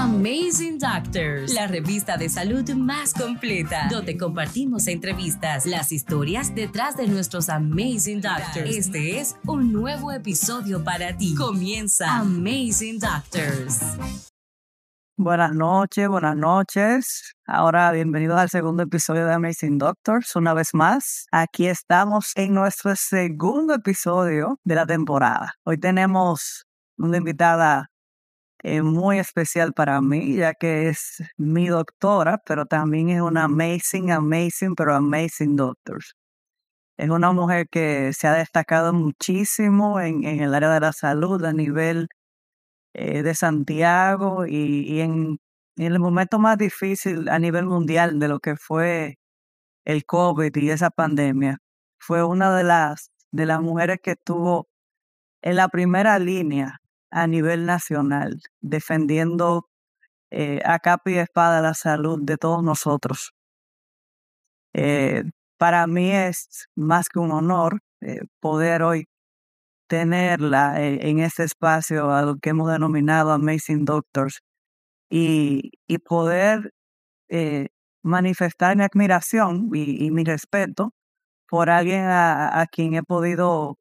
Amazing Doctors, la revista de salud más completa, donde compartimos entrevistas, las historias detrás de nuestros Amazing Doctors. Este es un nuevo episodio para ti. Comienza Amazing Doctors. Buenas noches, buenas noches. Ahora bienvenidos al segundo episodio de Amazing Doctors. Una vez más, aquí estamos en nuestro segundo episodio de la temporada. Hoy tenemos una invitada eh, muy especial para mí, ya que es mi doctora, pero también es una amazing, amazing, pero amazing doctors. Es una mujer que se ha destacado muchísimo en, en el área de la salud a nivel eh, de Santiago y, en, el momento más difícil a nivel mundial de lo que fue el COVID y esa pandemia. Fue una de las, de las mujeres que estuvo en la primera línea a nivel nacional, defendiendo eh, a capa y espada la salud de todos nosotros. Eh, para mí es más que un honor poder hoy tenerla en, este espacio a lo que hemos denominado Amazing Doctors y, y poder eh, manifestar mi admiración y, mi respeto por alguien a, quien he podido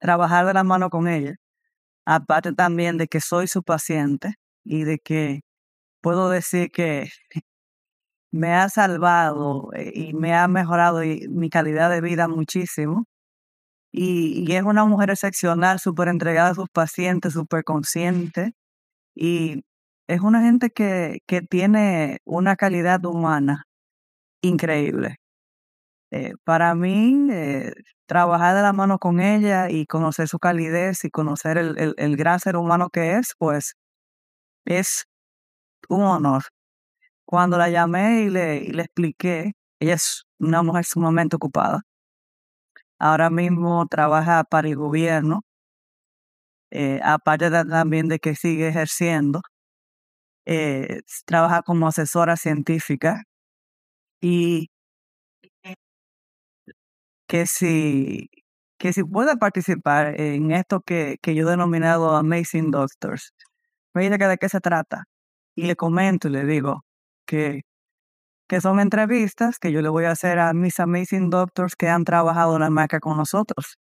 trabajar de la mano con ella, aparte también de que soy su paciente y de que puedo decir que me ha salvado eh, y me ha mejorado mi calidad de vida muchísimo y, es una mujer excepcional, súper entregada a sus pacientes, súper consciente. Y es una gente que, que tiene una calidad humana increíble. Eh, para mí, eh, trabajar de la mano con ella y conocer su calidez y conocer el, el, gran ser humano que es, pues es un honor. Cuando la llamé y le, y le expliqué, ella es una mujer sumamente ocupada ahora mismo trabaja para el gobierno, eh, aparte también de que sigue ejerciendo, eh, trabaja como asesora científica y que si, que si puede participar en esto que, que yo he denominado Amazing Doctors, me dice que de qué se trata. Y le comento y le digo que que son entrevistas que yo le voy a hacer a mis amazing doctors que han trabajado en la marca con nosotros.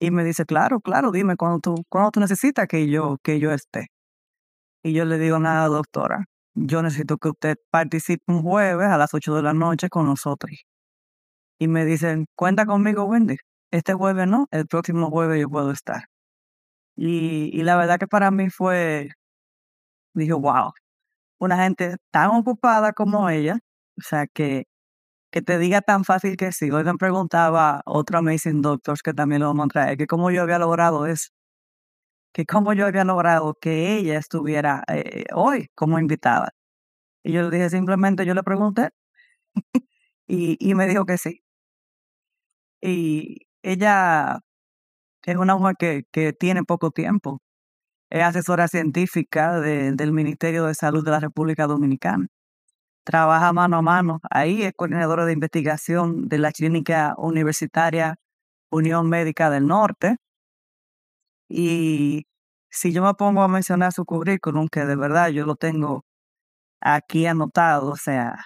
Y me dice, claro, claro, dime cuando tú, cuando tú necesitas que yo, que yo esté. Y yo le digo, nada, doctora, yo necesito que usted participe un jueves a las 8 de la noche con nosotros. Y me dicen, cuenta conmigo, Wendy. Este jueves no, el próximo jueves yo puedo estar. Y, y la verdad que para mí fue, dije, wow, una gente tan ocupada como ella, o sea, que, que te diga tan fácil que sí. Hoy me preguntaba otro Amazing Doctors que también lo vamos a traer, que cómo yo había logrado eso. Que cómo yo había logrado que ella estuviera eh, hoy como invitada. Y yo le dije simplemente, yo le pregunté y, y me dijo que sí. Y ella es una mujer que, que tiene poco tiempo. Es asesora científica del Ministerio de Salud de la República Dominicana trabaja mano a mano. Ahí es coordinadora de investigación de la Clínica Universitaria Unión Médica del Norte. Y si yo me pongo a mencionar su currículum, que de verdad yo lo tengo aquí anotado, o sea,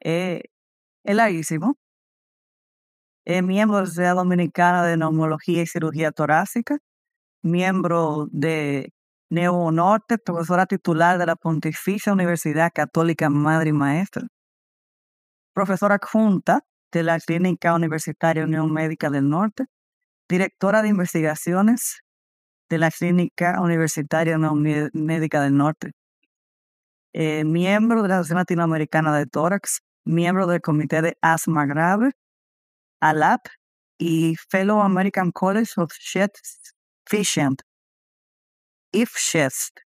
eh, es larguísimo. Es miembro de la Sociedad Dominicana de Neumología y Cirugía Torácica, miembro de Neo Norte, profesora titular de la Pontificia Universidad Católica Madre y Maestra, profesora adjunta de la Clínica Universitaria Unión Médica del Norte, directora de investigaciones de la Clínica Universitaria Unión Médica del Norte, eh, miembro de la Asociación Latinoamericana de Tórax, miembro del Comité de Asma Grave, ALAP y Fellow American College of Physicians IFSHEST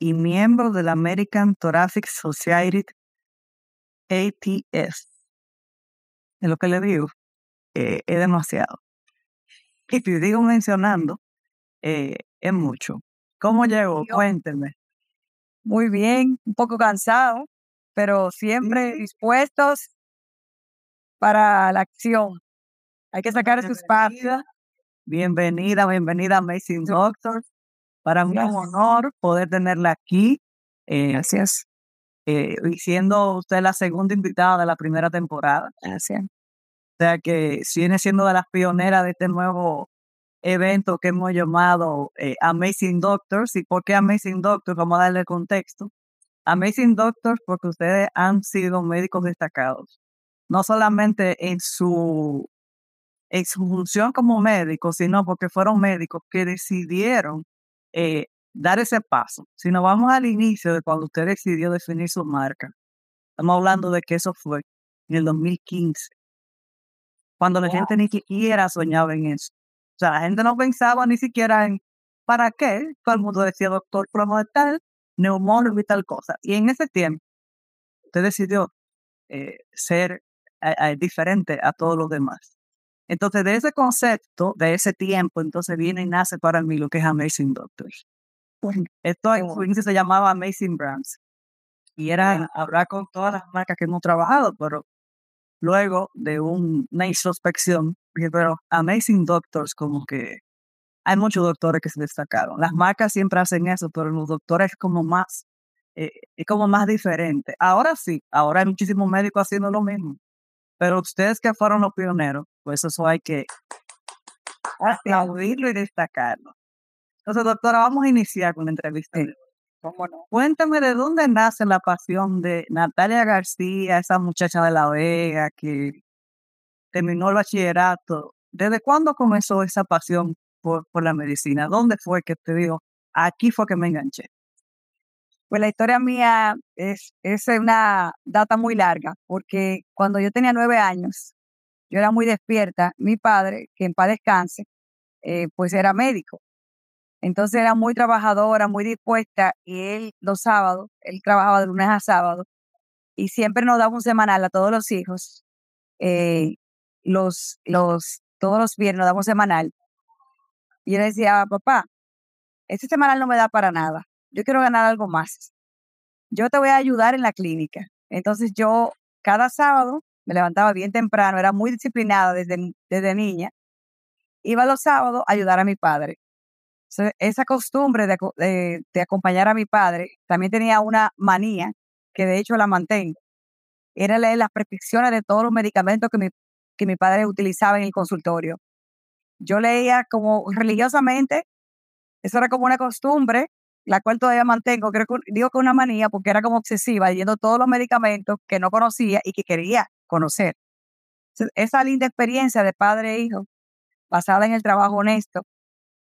y miembro de la American Thoracic Society ATS. Es lo que le digo, eh, es demasiado. Y si digo mencionando, eh, es mucho. ¿Cómo llego? Cuénteme. Muy bien, un poco cansado, pero siempre dispuestos para la acción. Hay que sacar su espacio. Bienvenida, bienvenida a Amazing Doctors. Para mí es un honor poder tenerla aquí. Eh, Gracias. eh, y siendo usted la segunda invitada de la primera temporada. Gracias. O sea que viene siendo de las pioneras de este nuevo evento que hemos llamado eh, Amazing Doctors. ¿Y por qué Amazing Doctors? Vamos a darle contexto. Amazing Doctors porque ustedes han sido médicos destacados. No solamente en su, en su función como médicos, sino porque fueron médicos que decidieron eh, dar ese paso. Si nos vamos al inicio de cuando usted decidió definir su marca, estamos hablando de que eso fue en el 2015, cuando la Wow. gente ni siquiera soñaba en eso. O sea, la gente no pensaba ni siquiera en para qué. Todo el mundo decía doctor promo de tal, neumólogo y tal cosa. Y en ese tiempo, usted decidió eh, ser eh, diferente a todos los demás. Entonces, de ese concepto, de ese tiempo, entonces viene y nace para mí lo que es Amazing Doctors. Esto en se llamaba Amazing Brands. Y era hablar con todas las marcas que hemos trabajado, pero luego de un- una introspección, pero Amazing Doctors, como que hay muchos doctores que se destacaron. Las marcas siempre hacen eso, pero los doctores es como más, eh, es como más diferente. Ahora sí, ahora hay muchísimos médicos haciendo lo mismo. Pero ustedes que fueron los pioneros, pues eso hay que aplaudirlo y destacarlo. Entonces, doctora, vamos a iniciar con la entrevista. ¿Cómo no? Cuéntame de dónde nace la pasión de Natalia García, esa muchacha de La Vega que terminó el bachillerato. ¿Desde cuándo comenzó esa pasión por, por la medicina? ¿Dónde fue que te dijo, aquí fue que me enganché? Pues la historia mía es, es una data muy larga, porque cuando yo tenía nueve años, yo era muy despierta. Mi padre, que en paz descanse, eh, pues era médico. Entonces era muy trabajadora, muy dispuesta, y él los sábados, él trabajaba de lunes a sábado, y siempre nos daba un semanal a todos los hijos. eh, los, los, todos los viernes nos daba un semanal. Y yo le decía, papá, este semanal no me da para nada. Yo quiero ganar algo más. Yo te voy a ayudar en la clínica. Entonces yo cada sábado me levantaba bien temprano, era muy disciplinada desde, desde niña. Iba los sábados a ayudar a mi padre. Esa costumbre de, de- de acompañar a mi padre, también tenía una manía, que de hecho la mantengo, era leer las prescripciones de todos los medicamentos que mi, que mi padre utilizaba en el consultorio. Yo leía como religiosamente, eso era como una costumbre, la cual todavía mantengo, creo que, digo que una manía porque era como obsesiva, leyendo todos los medicamentos que no conocía y que quería conocer. Esa linda experiencia de padre e hijo, basada en el trabajo honesto,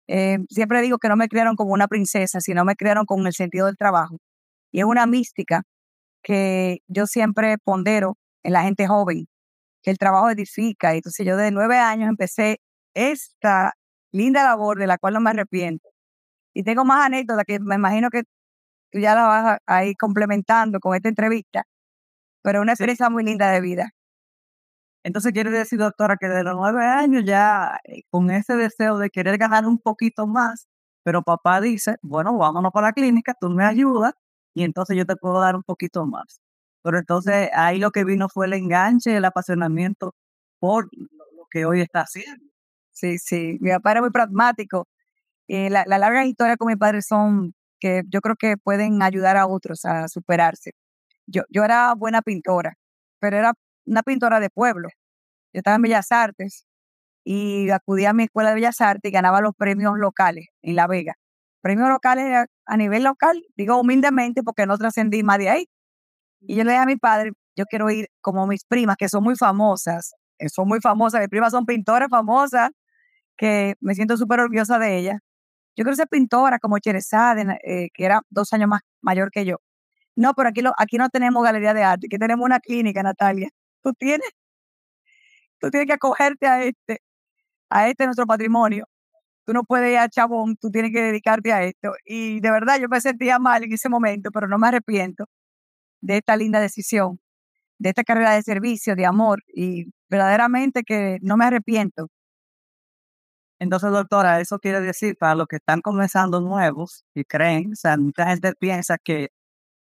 eh, siempre digo que no me criaron como una princesa, sino me criaron con el sentido del trabajo. Y es una mística que yo siempre pondero en la gente joven, que el trabajo edifica. Entonces yo de nueve años empecé esta linda labor de la cual no me arrepiento. Y tengo más anécdotas que me imagino que tú ya la vas a, a ir complementando con esta entrevista, pero una Sí. experiencia muy linda de vida. Entonces quiere decir, doctora, que de los nueve años ya eh, con ese deseo de querer ganar un poquito más, pero papá dice, bueno, vámonos para la clínica, tú me ayudas y entonces yo te puedo dar un poquito más. Pero entonces ahí lo que vino fue el enganche, el apasionamiento por lo que hoy está haciendo. Sí, sí. Mi papá era muy pragmático. Y la, la larga historia con mi padre son que yo creo que pueden ayudar a otros a superarse. Yo, yo era buena pintora, pero era una pintora de pueblo. Yo estaba en Bellas Artes y acudía a mi escuela de Bellas Artes y ganaba los premios locales en La Vega. Premios locales a- a nivel local, digo humildemente porque no trascendí más de ahí. Y yo le dije a mi padre, yo quiero ir como mis primas, que son muy famosas, eh, son muy famosas, mis primas son pintoras famosas, que me siento súper orgullosa de ellas. Yo quiero ser pintora como Cherezade, eh, que era dos años más mayor que yo. No, pero aquí, lo, aquí no tenemos galería de arte, aquí tenemos una clínica, Natalia. Tú tienes, tú tienes que acogerte a este, a este nuestro patrimonio. Tú no puedes ir a Chabón, tú tienes que dedicarte a esto. Y de verdad yo me sentía mal en ese momento, pero no me arrepiento de esta linda decisión, de esta carrera de servicio, de amor, y verdaderamente que no me arrepiento. Entonces, doctora, eso quiere decir para los que están comenzando nuevos y creen, o sea, mucha gente piensa que,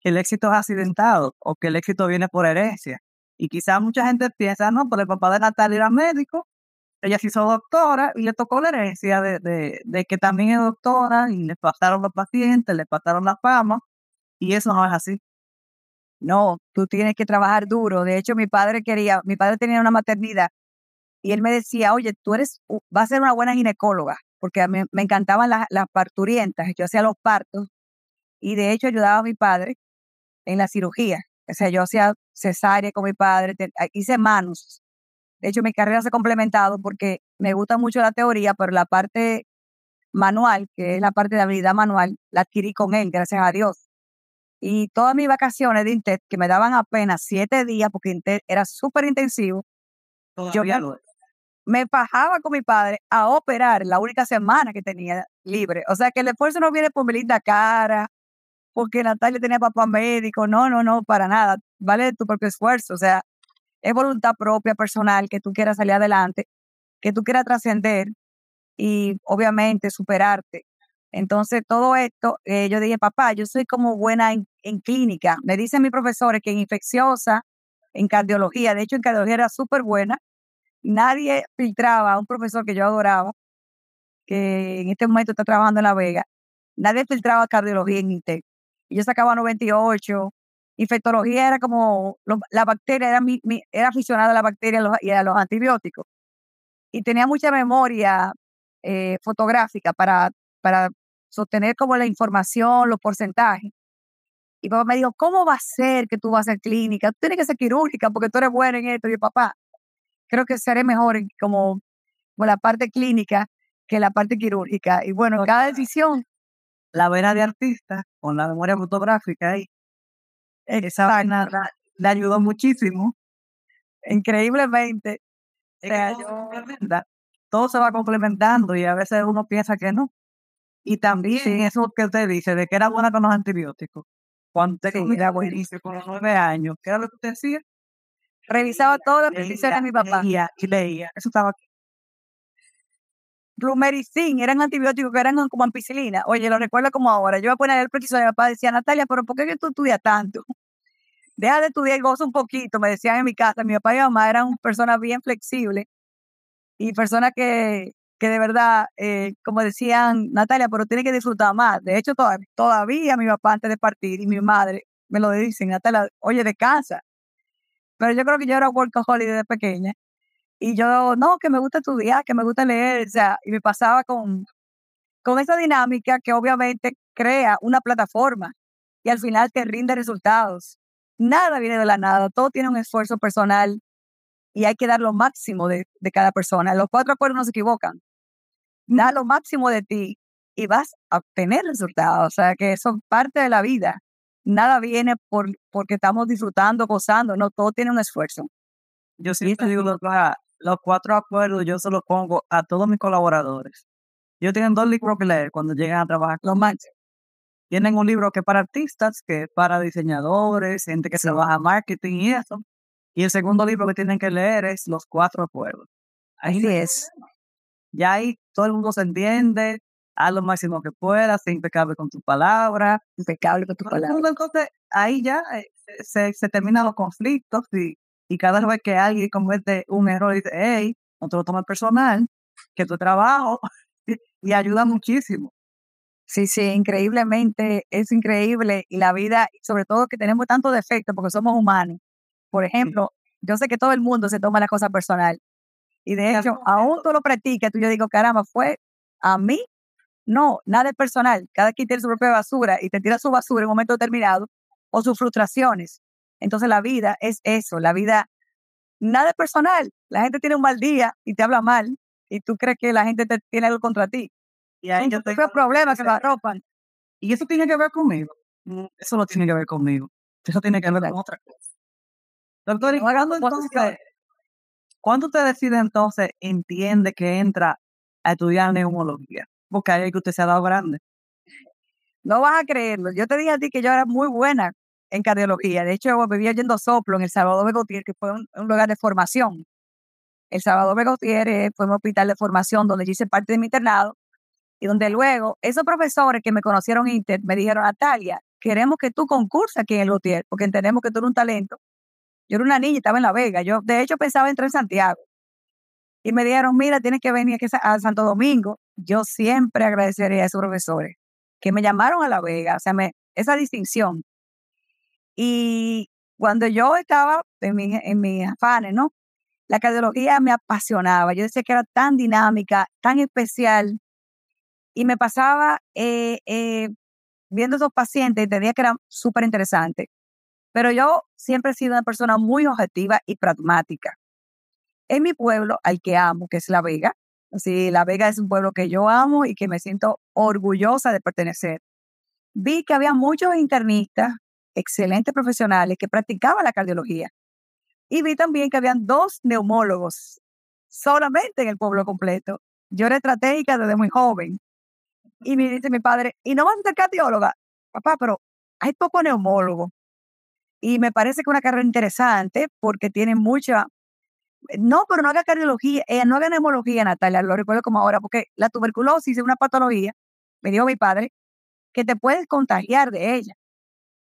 que el éxito es accidentado o que el éxito viene por herencia. Y quizás mucha gente piensa, no, pero el papá de Natalia era médico ella se hizo doctora y le tocó la herencia de, de, que también es doctora y le pasaron los pacientes, le pasaron la fama y eso no es así. No, tú tienes que trabajar duro. De hecho, mi padre quería, mi padre tenía una maternidad y él me decía, oye, tú eres, vas a ser una buena ginecóloga, porque a mí me encantaban las, las parturientas, yo hacía los partos y de hecho ayudaba a mi padre en la cirugía. O sea, yo hacía cesárea con mi padre, hice manos. De hecho, mi carrera se ha complementado porque me gusta mucho la teoría, pero la parte manual, que es la parte de habilidad manual, la adquirí con él, gracias a Dios. Y todas mis vacaciones de Intet, que me daban apenas siete días, porque Intet era súper intensivo, yo me bajaba con mi padre a operar la única semana que tenía libre. O sea que el esfuerzo no viene por mi linda cara, porque Natalia tenía papá médico, no, no, no, para nada. Vale tu propio esfuerzo. O sea, es voluntad propia, personal, que tú quieras salir adelante, que tú quieras trascender y obviamente superarte. Entonces, todo esto, eh, yo dije, papá, yo soy como buena en, en clínica. Me dicen mis profesores que en infecciosa, en cardiología, de hecho en cardiología era súper buena. Nadie filtraba a un profesor que yo adoraba, que en este momento está trabajando en La Vega, nadie filtraba cardiología en INTEC. Y yo sacaba 98, infectología era como, la bacteria era, mi, era aficionada a la bacteria y a los antibióticos. Y tenía mucha memoria eh, fotográfica para, para sostener como la información, los porcentajes. Y papá me dijo, ¿cómo va a ser que tú vas a ser clínica? Tú tienes que ser quirúrgica porque tú eres buena en esto. Y yo, papá, creo que seré mejor en como, como la parte clínica que la parte quirúrgica. Y bueno, cada decisión. La vena de artista con la memoria fotográfica ahí esa vaina le ayudó muchísimo. Increíblemente. todo se va complementando y a veces uno piensa que no. Y también eso que usted dice, de que era buena con los antibióticos. Cuando usted sí, era buenísimo con los nueve años, ¿qué era lo que usted hacía? Revisaba todo lo que de mi papá. Leía, y leía. Eso estaba aquí. Blumericin, eran antibióticos que eran como ampicilina. Oye, lo recuerdo como ahora. Yo iba a poner el preciso de mi papá, decía, Natalia, pero ¿por qué tú estudias tanto? deja de estudiar y goza un poquito, me decían en mi casa. Mi papá y mi mamá eran personas bien flexibles y personas que, que de verdad, eh, como decían, Natalia, pero tiene que disfrutar más. De hecho, todavía, todavía mi papá antes de partir y mi madre me lo dicen, Natalia, oye, descansa. Pero yo creo que yo era workaholic desde pequeña. Y yo, no, que me gusta estudiar, que me gusta leer, o sea, y me pasaba con, con esa dinámica que obviamente crea una plataforma y al final te rinde resultados. Nada viene de la nada, todo tiene un esfuerzo personal y hay que dar lo máximo de, cada persona. Los cuatro acuerdos no se equivocan. Da lo máximo de ti y vas a obtener resultados. O sea, que es parte de la vida. Nada viene por, porque estamos disfrutando, gozando. No, todo tiene un esfuerzo. Yo siempre digo, los, los cuatro acuerdos yo se los pongo a todos mis colaboradores. Yo tienen dos libros que leer cuando llegan a trabajar. Los manches. Tienen un libro que es para artistas, que es para diseñadores, gente que trabaja marketing y eso. Y el segundo libro que tienen que leer es Los Cuatro Acuerdos. Así es. Ya ahí todo el mundo se entiende, haz lo máximo que puedas, sé impecable con tu palabra. Impecable con tu palabra. Entonces, ahí ya eh, se, se terminan los conflictos y, y cada vez que alguien comete un error, dice, hey, no te lo tomes personal, que tu trabajo y ayuda muchísimo. Sí, sí, increíblemente, es increíble. Y la vida, sobre todo que tenemos tanto defecto porque somos humanos. Por ejemplo, yo sé que todo el mundo se toma la cosa personal. Y de hecho, aún tú lo practicas, tú yo digo, caramba, fue a mí. No, nada es personal. Cada quien tiene su propia basura y te tira su basura en un momento determinado o sus frustraciones. Entonces la vida es eso, la vida, nada es personal. La gente tiene un mal día y te habla mal y tú crees que la gente te tiene algo contra ti. Y ahí yo tengo problemas que lo arropan. Y eso tiene que ver conmigo. Mm, eso no tiene que ver conmigo. Eso tiene que ver con otra cosa. Doctor, y entonces, ¿cuándo usted decide entonces, entiende que entra a estudiar neumología? Es que usted se ha dado grande. No vas a creerlo. Yo te dije a ti que yo era muy buena en cardiología. De hecho, yo vivía yendo soplo en El Salvador Begotier, que fue un, lugar de formación. El Salvador Begotier fue un hospital de formación donde yo hice parte de mi internado y donde luego esos profesores que me conocieron en Inter me dijeron, Natalia, queremos que tú concurses aquí en el Lutier, porque entendemos que tú eres un talento. Yo era una niña y estaba en La Vega. Yo, de hecho, pensaba entrar en Santiago. y me dijeron, mira, tienes que venir aquí a Santo Domingo, yo siempre agradecería a esos profesores que me llamaron a La Vega, o sea, esa distinción. Y cuando yo estaba en, mi, en mis afanes, ¿no? La cardiología me apasionaba. Yo decía que era tan dinámica, tan especial. Y me pasaba eh, eh, viendo esos pacientes, entendía que era súper interesante. Pero yo siempre he sido una persona muy objetiva y pragmática. En mi pueblo, al que amo, que es La Vega, así, La Vega es un pueblo que yo amo y que me siento orgullosa de pertenecer. Vi que había muchos internistas, excelentes profesionales, que practicaban la cardiología. Y vi también que habían dos neumólogos solamente en el pueblo completo. Yo era estratégica desde muy joven. Y me dice mi padre, ¿y no vas a ser cardióloga? Papá, pero hay poco neumólogo. Y me parece que es una carrera interesante porque tiene mucha... No, pero no haga cardiología, eh, no haga neumología, Natalia, lo recuerdo como ahora, porque la tuberculosis es una patología, me dijo mi padre, que te puedes contagiar de ella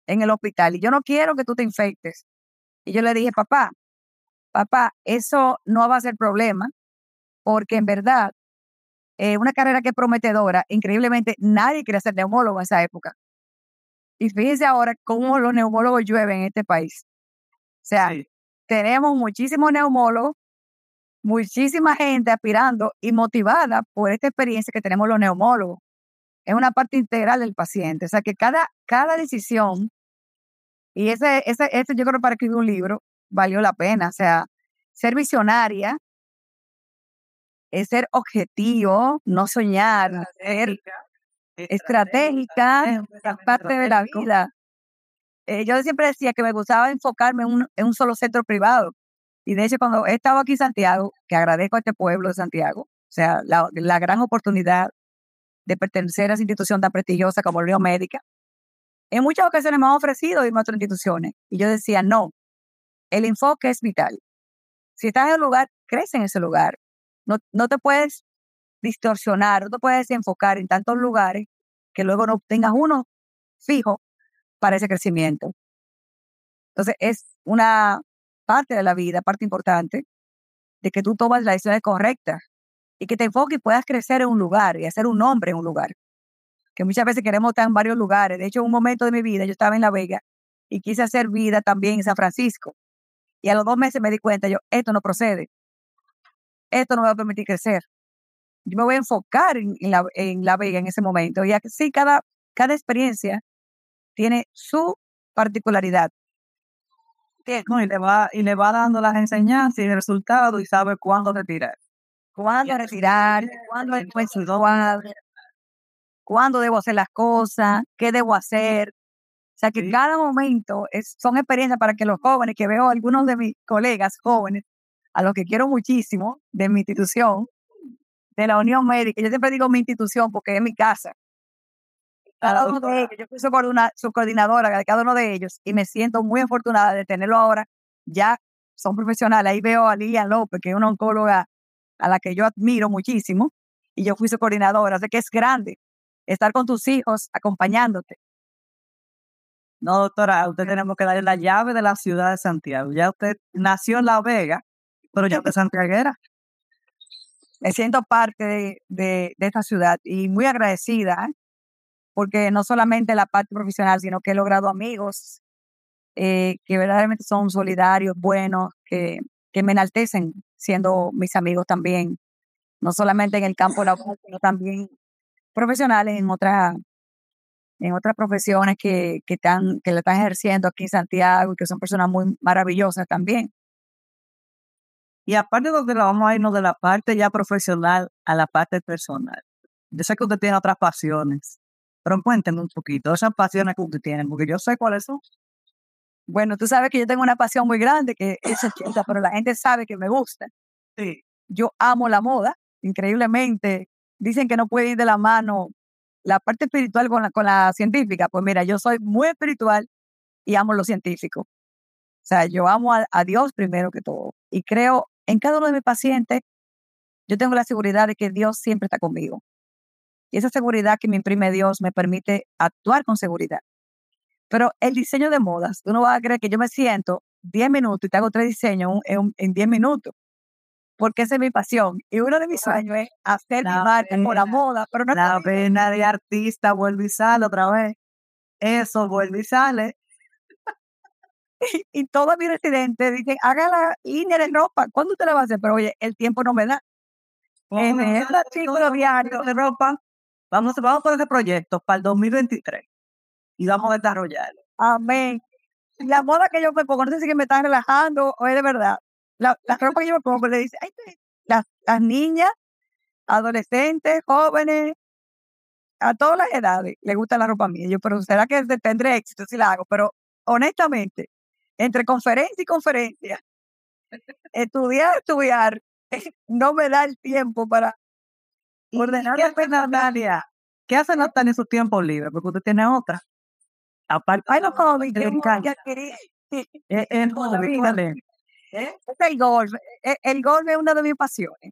en el hospital y yo no quiero que tú te infectes. Y yo le dije, papá, papá, eso no va a ser problema porque en verdad eh, una carrera que es prometedora, increíblemente nadie quiere ser neumólogo en esa época. Y fíjense ahora cómo los neumólogos llueven en este país. O sea, tenemos muchísimos neumólogos, muchísima gente aspirando y motivada por esta experiencia que tenemos los neumólogos. Es una parte integral del paciente. O sea, que cada, cada decisión, y ese, ese, ese yo creo para escribir un libro, valió la pena. O sea, ser visionaria es ser objetivo, no soñar, ser estratégica, es parte de la vida. Eh, yo siempre decía que me gustaba enfocarme en un, solo centro privado. Y de hecho, cuando he estado aquí en Santiago, que agradezco a este pueblo de Santiago, o sea, la, gran oportunidad de pertenecer a esa institución tan prestigiosa como Unión Médica, en muchas ocasiones me han ofrecido irme a otras instituciones. Y yo decía, no, el enfoque es vital. Si estás en un lugar, crece en ese lugar. No, no te puedes distorsionar, no te puedes enfocar en tantos lugares que luego no tengas uno fijo para ese crecimiento. Entonces, es una parte de la vida, parte importante, de que tú tomas las decisiones correctas y que te enfoques y puedas crecer en un lugar y hacer un nombre en un lugar. Que muchas veces queremos estar en varios lugares. De hecho, un momento de mi vida, yo estaba en La Vega y quise hacer vida también en San Francisco. Y a los dos meses me di cuenta, yo, esto no procede. Esto no me va a permitir crecer. Yo me voy a enfocar en, la, en la Vega en ese momento. Y así cada, cada experiencia tiene su particularidad. y, le va, y le va dando las enseñanzas y el resultado y sabe cuándo retirar. Cuándo retirar, cuándo, cuándo debo hacer las cosas, qué debo hacer, o sea que cada momento es, son experiencias para que los jóvenes, que veo algunos de mis colegas jóvenes, a los que quiero muchísimo, de mi institución, de la Unión Médica, yo siempre digo mi institución porque es mi casa. Cada uno de ellos, yo fui su, su coordinadora de cada uno de ellos y me siento muy afortunada de tenerlo ahora. Ya son profesionales. Ahí veo a Lilian López, que es una oncóloga a la que yo admiro muchísimo, y yo fui su coordinadora. Sé que es grande estar con tus hijos acompañándote, no, doctora, usted tenemos que darle la llave de la ciudad de Santiago. Ya usted nació en La Vega, pero ya usted santiaguera. Me siento parte de, de, esta ciudad y muy agradecida, ¿eh? Porque no solamente la parte profesional, sino que he logrado amigos eh, que verdaderamente son solidarios, buenos, que, que me enaltecen siendo mis amigos también, no solamente en el campo laboral, sino también profesionales en otras en otras profesiones que, que, están, que le están ejerciendo aquí en Santiago y que son personas muy maravillosas también. Y aparte de que vamos a irnos de la parte ya profesional a la parte personal. Yo sé que usted tiene otras pasiones, pero cuéntenme un poquito esas pasiones que usted tiene, porque yo sé cuáles son. Bueno, tú sabes que yo tengo una pasión muy grande que es el pero la gente sabe que me gusta. Sí. Yo amo la moda, increíblemente. Dicen que no puede ir de la mano la parte espiritual con la, con la científica, pues mira, yo soy muy espiritual y amo lo científico. O sea, yo amo a, Dios primero que todo. Y creo en cada uno de mis pacientes, yo tengo la seguridad de que Dios siempre está conmigo. Y esa seguridad que me imprime Dios me permite actuar con seguridad. Pero el diseño de modas, tú no vas a creer que yo me siento 10 minutos y te hago tres diseños en 10 minutos. porque esa es mi pasión. Y uno de mis sueños es hacer mi marca por la moda, pero no La pena de artista vuelve y sale otra vez. Eso vuelve y sale. y todos mis residentes dicen, haga la línea de ropa, ¿cuándo usted la va a hacer? Pero oye, el tiempo no me da. En el artículo diario de ropa. Vamos, vamos por ese proyecto para el 2023 y vamos a desarrollarlo. Amén. La moda que yo me pongo, no sé si me están relajando o es de verdad. La, la ropa que yo me pongo le dice, las, las niñas, adolescentes, jóvenes, a todas las edades les gusta la ropa mía. Yo, pero será que te- tendré éxito si la hago. Pero honestamente, entre conferencia y conferencia, estudiar, estudiar, no me da el tiempo para ordenar ¿Qué la hace Natalia? ¿Qué hace Natalia en su tiempo libre? Porque usted tiene otra. Aparte, Ay, no, hobby, Le que encanta. el hobby, dígale. Es el golf. E- El golf es una de mis pasiones.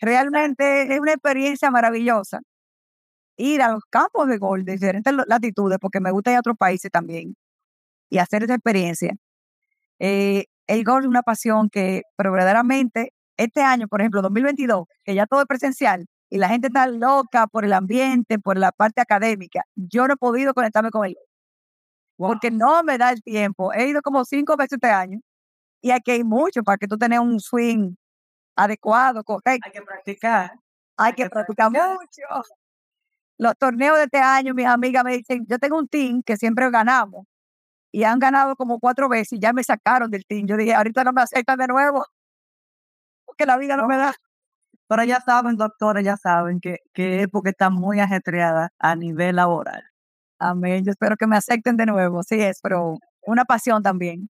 Realmente es una experiencia maravillosa. Ir a los campos de golf de diferentes latitudes, porque me gusta ir a otros países también, y hacer esa experiencia. Eh, el golf es una pasión que, pero verdaderamente, este año, por ejemplo, 2022, que ya todo es presencial, y la gente está loca por el ambiente, por la parte académica, yo no he podido conectarme con el golf, porque no me da el tiempo. He ido como cinco veces este año, y aquí hay mucho para que tú tengas un swing adecuado, correcto. Hay que practicar. Hay que practicar mucho. Los torneos de este año, mis amigas me dicen, yo tengo un team que siempre ganamos y han ganado como cuatro veces y ya me sacaron del team. Yo dije, ahorita no me aceptan de nuevo porque la vida no me da. Pero ya saben, doctores, ya saben que, que es porque está muy ajetreada a nivel laboral. Amén. Yo espero que me acepten de nuevo. Sí es, pero una pasión también.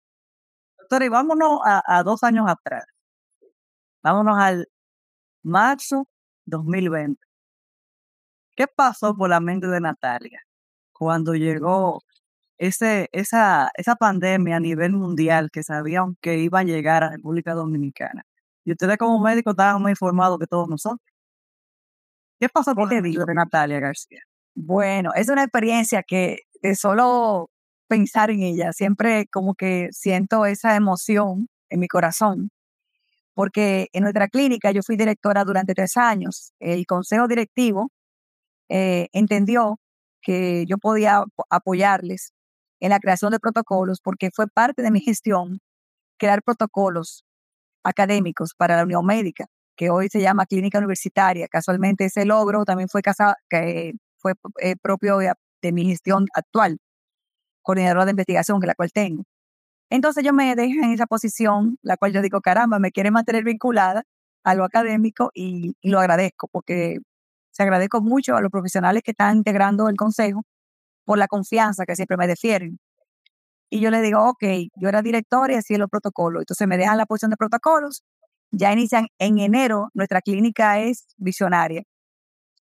Doctora, y vámonos a, a dos años atrás. Vámonos al marzo 2020. ¿Qué pasó por la mente de Natalia cuando llegó ese, esa, esa pandemia a nivel mundial que sabían que iba a llegar a República Dominicana? Y ustedes como médicos estaban más informados que todos nosotros. ¿Qué pasó por ¿Qué la te mente de Natalia García? Bueno, es una experiencia que de solo pensar en ella, siempre como que siento esa emoción en mi corazón, porque en nuestra clínica yo fui directora durante tres años. El consejo directivo eh, entendió que yo podía apo- apoyarles en la creación de protocolos porque fue parte de mi gestión crear protocolos académicos para la Unión Médica, que hoy se llama Clínica Universitaria. Casualmente ese logro también fue, casa, que fue eh, propio de, mi gestión actual, coordinadora de investigación, que la cual tengo. Entonces yo me dejé en esa posición, la cual yo digo, caramba, me quiere mantener vinculada a lo académico y, y lo agradezco, porque se agradezco mucho a los profesionales que están integrando el consejo por la confianza que siempre me defieren. Y yo le digo, ok, yo era directora y hacía los protocolos. Entonces me dejan la posición de protocolos. Ya inician en enero, nuestra clínica es visionaria.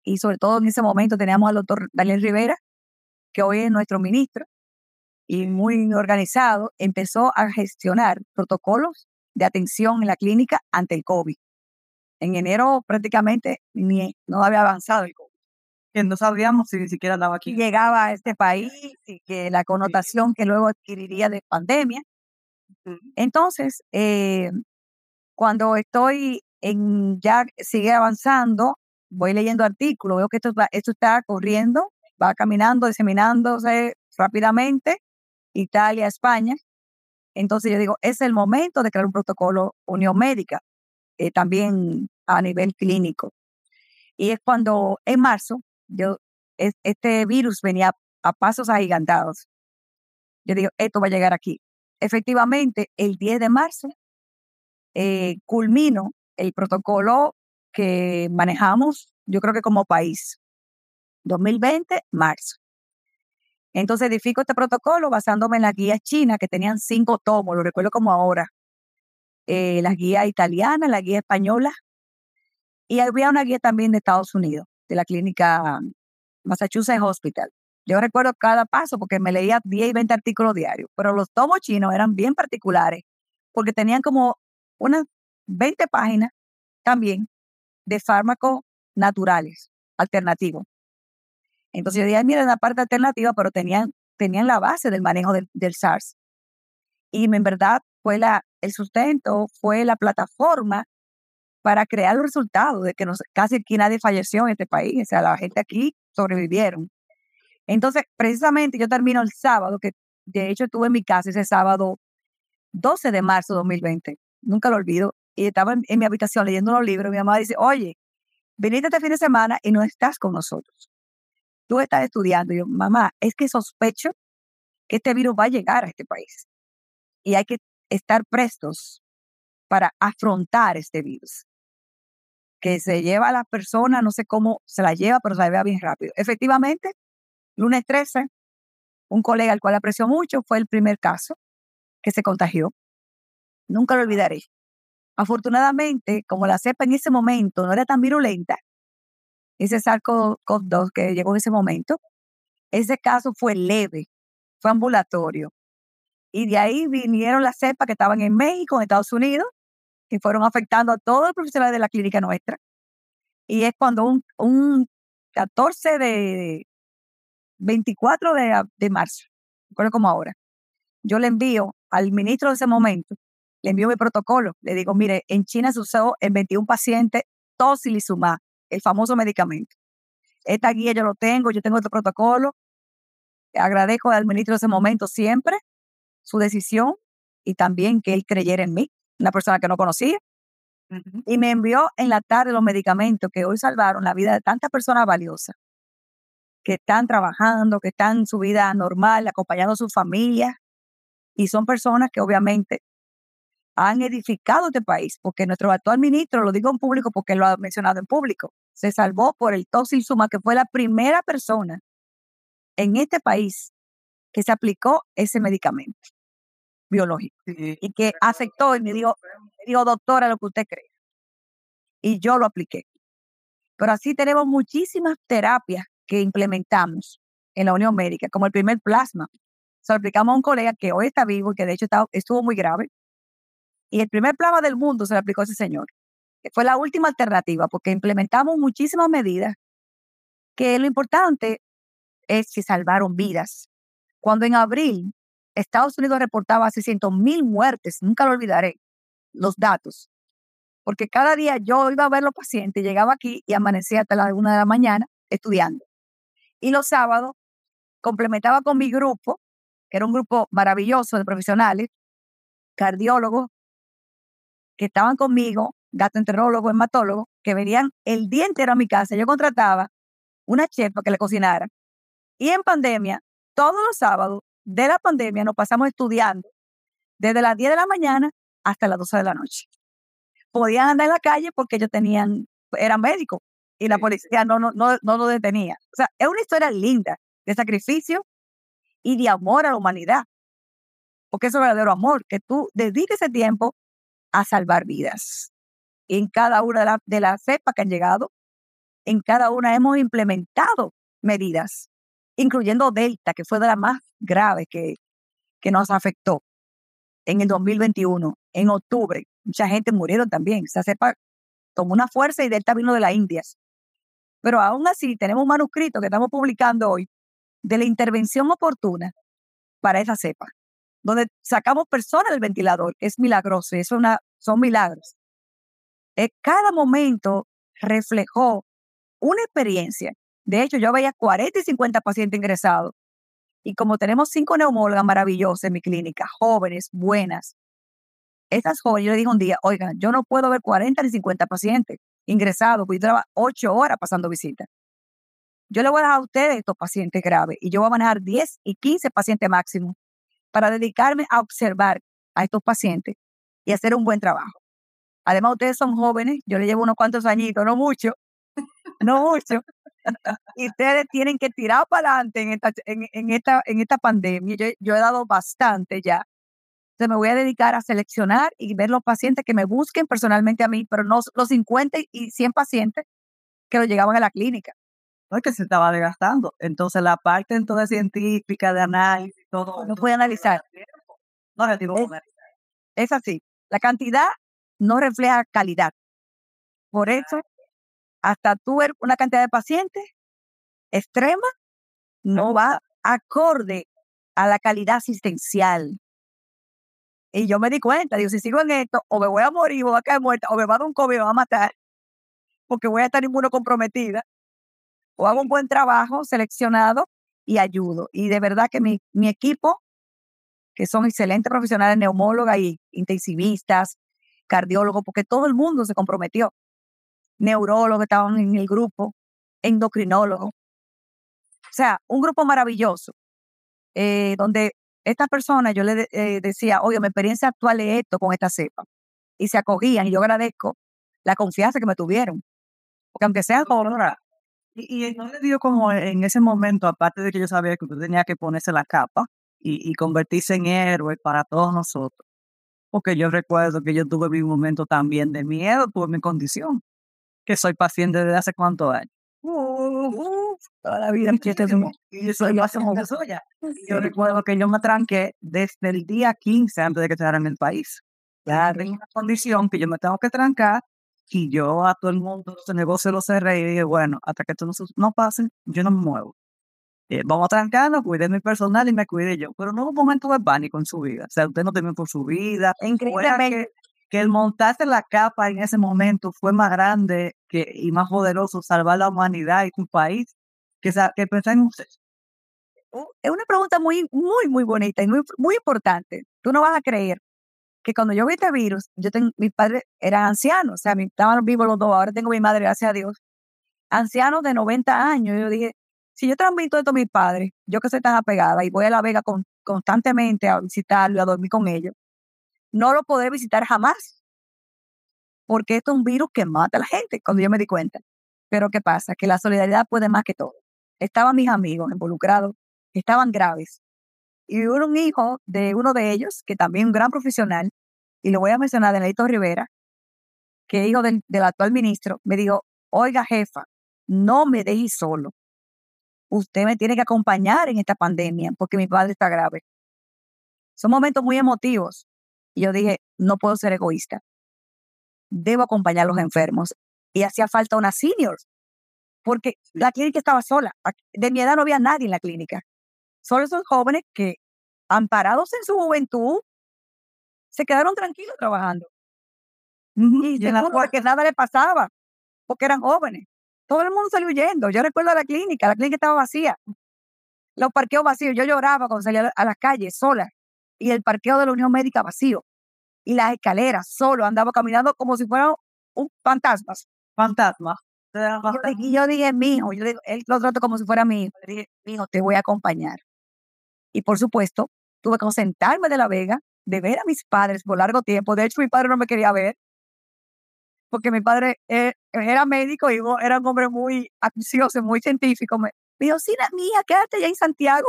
Y sobre todo en ese momento teníamos al doctor Daniel Rivera, que hoy es nuestro ministro y muy organizado, empezó a gestionar protocolos de atención en la clínica ante el COVID. En enero prácticamente ni, no había avanzado el COVID Que no sabíamos si ni siquiera andaba y aquí. llegaba a este país y que la connotación que luego adquiriría de pandemia. Entonces, eh, cuando estoy en, ya sigue avanzando, voy leyendo artículos, veo que esto, esto está corriendo, va caminando, diseminándose rápidamente, Italia, España. Entonces yo digo, es el momento de crear un protocolo Unión Médica, eh, también a nivel clínico. Y es cuando en marzo, yo, es- este virus venía a pasos agigantados. Yo digo, esto va a llegar aquí. Efectivamente, el 10 de marzo eh, el protocolo que manejamos, yo creo que como país. 2020, marzo. Entonces edifico este protocolo basándome en las guías chinas que tenían cinco tomos, lo recuerdo como ahora. Eh, las guías italianas, la guía española, y había una guía también de Estados Unidos, de la clínica Massachusetts Hospital. Yo recuerdo cada paso porque me leía 10 y 20 artículos diarios, pero los tomos chinos eran bien particulares porque tenían como unas 20 páginas también de fármacos naturales, alternativos. Entonces yo dije, mira, la parte alternativa, pero tenían, tenían la base del manejo del, del SARS. Y en verdad fue la, el sustento, fue la plataforma para crear los resultados de que casi aquí nadie falleció en este país, o sea, la gente aquí sobrevivieron. Entonces, precisamente yo termino el sábado, que de hecho estuve en mi casa ese sábado 12 de marzo de 2020, nunca lo olvido, y estaba en, mi habitación leyendo los libros, mi mamá dice, oye, viniste este fin de semana y no estás con nosotros. Tú estás estudiando. Yo, mamá, es que sospecho que este virus va a llegar a este país y hay que estar prestos para afrontar este virus. Que se lleva a la persona, no sé cómo se la lleva, pero se la lleva bien rápido. Efectivamente, lunes 13, un colega al cual aprecio mucho fue el primer caso que se contagió. Nunca lo olvidaré. Afortunadamente, como la cepa en ese momento no era tan virulenta, ese SARS-CoV-2 que llegó en ese momento, ese caso fue leve, fue ambulatorio. Y de ahí vinieron las cepas que estaban en México, en Estados Unidos, que fueron afectando a todos los profesionales de la clínica nuestra. Y es cuando un, un 14 de 24 de, de marzo, recuerdo como ahora, yo le envío al ministro de ese momento, le envío mi protocolo, le digo, mire, en China se usó en 21 pacientes tocilizumab, el famoso medicamento. Esta guía yo lo tengo, yo tengo este protocolo. Agradezco al ministro de ese momento siempre su decisión y también que él creyera en mí, una persona que no conocía. Y me envió en la tarde los medicamentos que hoy salvaron la vida de tantas personas valiosas que están trabajando, que están en su vida normal, acompañando a sus familias. Y son personas que obviamente han edificado este país, porque nuestro actual ministro, lo digo en público porque lo ha mencionado en público, se salvó por el Suma, que fue la primera persona en este país que se aplicó ese medicamento biológico y que aceptó y me dijo, me dijo, doctora, lo que usted cree. Y yo lo apliqué. Pero así tenemos muchísimas terapias que implementamos en la Unión Médica, como el primer plasma. Se lo aplicamos a un colega que hoy está vivo y que de hecho estuvo muy grave. Y el primer plasma del mundo se lo aplicó a ese señor que fue la última alternativa, porque implementamos muchísimas medidas que lo importante es que salvaron vidas. Cuando en abril Estados Unidos reportaba 600 mil muertes, nunca lo olvidaré, los datos, porque cada día yo iba a ver los pacientes, llegaba aquí y amanecía hasta las una de la mañana estudiando. Y los sábados complementaba con mi grupo, que era un grupo maravilloso de profesionales, cardiólogos, que estaban conmigo gastroenterólogo, hematólogo, que venían el día entero a mi casa. Yo contrataba una chef para que le cocinara. Y en pandemia, todos los sábados de la pandemia nos pasamos estudiando desde las 10 de la mañana hasta las 12 de la noche. Podían andar en la calle porque ellos tenían, eran médicos y la policía no, no, no, no lo detenía. O sea, es una historia linda de sacrificio y de amor a la humanidad. Porque es un verdadero amor, que tú dediques ese tiempo a salvar vidas en cada una de, las cepas que han llegado, en cada una hemos implementado medidas, incluyendo Delta, que fue de las más graves que, que nos afectó en el 2021, en octubre. Mucha gente murieron también. Esa cepa tomó una fuerza y Delta vino de las Indias. Pero aún así tenemos un manuscrito que estamos publicando hoy de la intervención oportuna para esa cepa, donde sacamos personas del ventilador, es milagroso, eso una, son milagros. Eh, cada momento reflejó una experiencia. De hecho, yo veía 40 y 50 pacientes ingresados. Y como tenemos cinco neumólogas maravillosas en mi clínica, jóvenes, buenas, esas jóvenes, yo le dije un día, oigan, yo no puedo ver 40 ni 50 pacientes ingresados, porque yo trabajo 8 horas pasando visitas. Yo le voy a dejar a ustedes estos pacientes graves y yo voy a manejar 10 y 15 pacientes máximo para dedicarme a observar a estos pacientes y hacer un buen trabajo. Además, ustedes son jóvenes, yo le llevo unos cuantos añitos, no mucho, no mucho. Y ustedes tienen que tirar para adelante en esta, en, esta, en esta pandemia. Yo, yo he dado bastante ya. Entonces me voy a dedicar a seleccionar y ver los pacientes que me busquen personalmente a mí, pero no los 50 y 100 pacientes que lo llegaban a la clínica. No es que se estaba desgastando. Entonces la parte entonces científica de análisis, todo. No puede analizar. No, es, es así. La cantidad no refleja calidad. Por eso, hasta tú ver una cantidad de pacientes extrema, no va acorde a la calidad asistencial. Y yo me di cuenta, digo, si sigo en esto, o me voy a morir, o voy a caer muerta, o me va a dar un COVID, me va a matar, porque voy a estar inmunocomprometida. O hago un buen trabajo seleccionado y ayudo. Y de verdad que mi, mi equipo, que son excelentes profesionales, neumólogas y intensivistas, cardiólogos, porque todo el mundo se comprometió. Neurólogos estaban en el grupo, endocrinólogos. O sea, un grupo maravilloso, eh, donde estas personas, yo le eh, decía, oye, mi experiencia actual es esto con esta cepa. Y se acogían, y yo agradezco la confianza que me tuvieron. Porque aunque sean ahora, y, y no le dio como en ese momento, aparte de que yo sabía que usted tenía que ponerse la capa y, y convertirse en héroe para todos nosotros. Porque yo recuerdo que yo tuve mi momento también de miedo por mi condición, que soy paciente desde hace cuántos años. Uh, toda la vida y eso yo hace ya. Yo recuerdo que yo me tranqué desde el día 15 antes de que en el país. Ya tengo una condición que yo me tengo que trancar y yo a todo el mundo ese negocio lo cerré y dije, bueno, hasta que esto no, no pase, yo no me muevo. Eh, vamos a trancarnos, cuide mi personal y me cuide yo. Pero no hubo un momento de pánico en su vida. O sea, usted no temió por su vida. Increíblemente. Que, el montarse la capa en ese momento fue más grande que, y más poderoso salvar la humanidad y su país que, que pensar en usted. Es una pregunta muy, muy, muy bonita y muy, muy importante. Tú no vas a creer que cuando yo vi este virus, yo tengo, mis padres eran ancianos, o sea, estaban vivos los dos, ahora tengo mi madre, gracias a Dios, ancianos de 90 años. Yo dije, si yo transmito esto a mis padres, yo que soy tan apegada y voy a La Vega con, constantemente a visitarlo, a dormir con ellos, no lo podré visitar jamás. Porque esto es un virus que mata a la gente, cuando yo me di cuenta. Pero ¿qué pasa? Que la solidaridad puede más que todo. Estaban mis amigos involucrados, estaban graves. Y hubo un hijo de uno de ellos, que también es un gran profesional, y lo voy a mencionar, de Neito Rivera, que es hijo del, del actual ministro, me dijo, oiga jefa, no me dejes solo usted me tiene que acompañar en esta pandemia porque mi padre está grave. Son momentos muy emotivos. Y yo dije, no puedo ser egoísta. Debo acompañar a los enfermos. Y hacía falta una senior, porque la clínica estaba sola. De mi edad no había nadie en la clínica. Solo esos jóvenes que, amparados en su juventud, se quedaron tranquilos trabajando. Y, y porque nada le pasaba, porque eran jóvenes. Todo el mundo salió huyendo. Yo recuerdo la clínica, la clínica estaba vacía. Los parqueos vacíos. Yo lloraba cuando salía a las calles sola. Y el parqueo de la Unión Médica vacío. Y las escaleras solo. Andaba caminando como si fueran un fantasmas. Fantasma. Y yo dije, mi hijo, yo él lo trato como si fuera mi hijo. Le dije, mi hijo, te voy a acompañar. Y por supuesto, tuve que sentarme de la Vega, de ver a mis padres por largo tiempo. De hecho, mi padre no me quería ver porque mi padre eh, era médico y era un hombre muy acucioso, muy científico. Me dijo, sí, la mía, quédate ya en Santiago.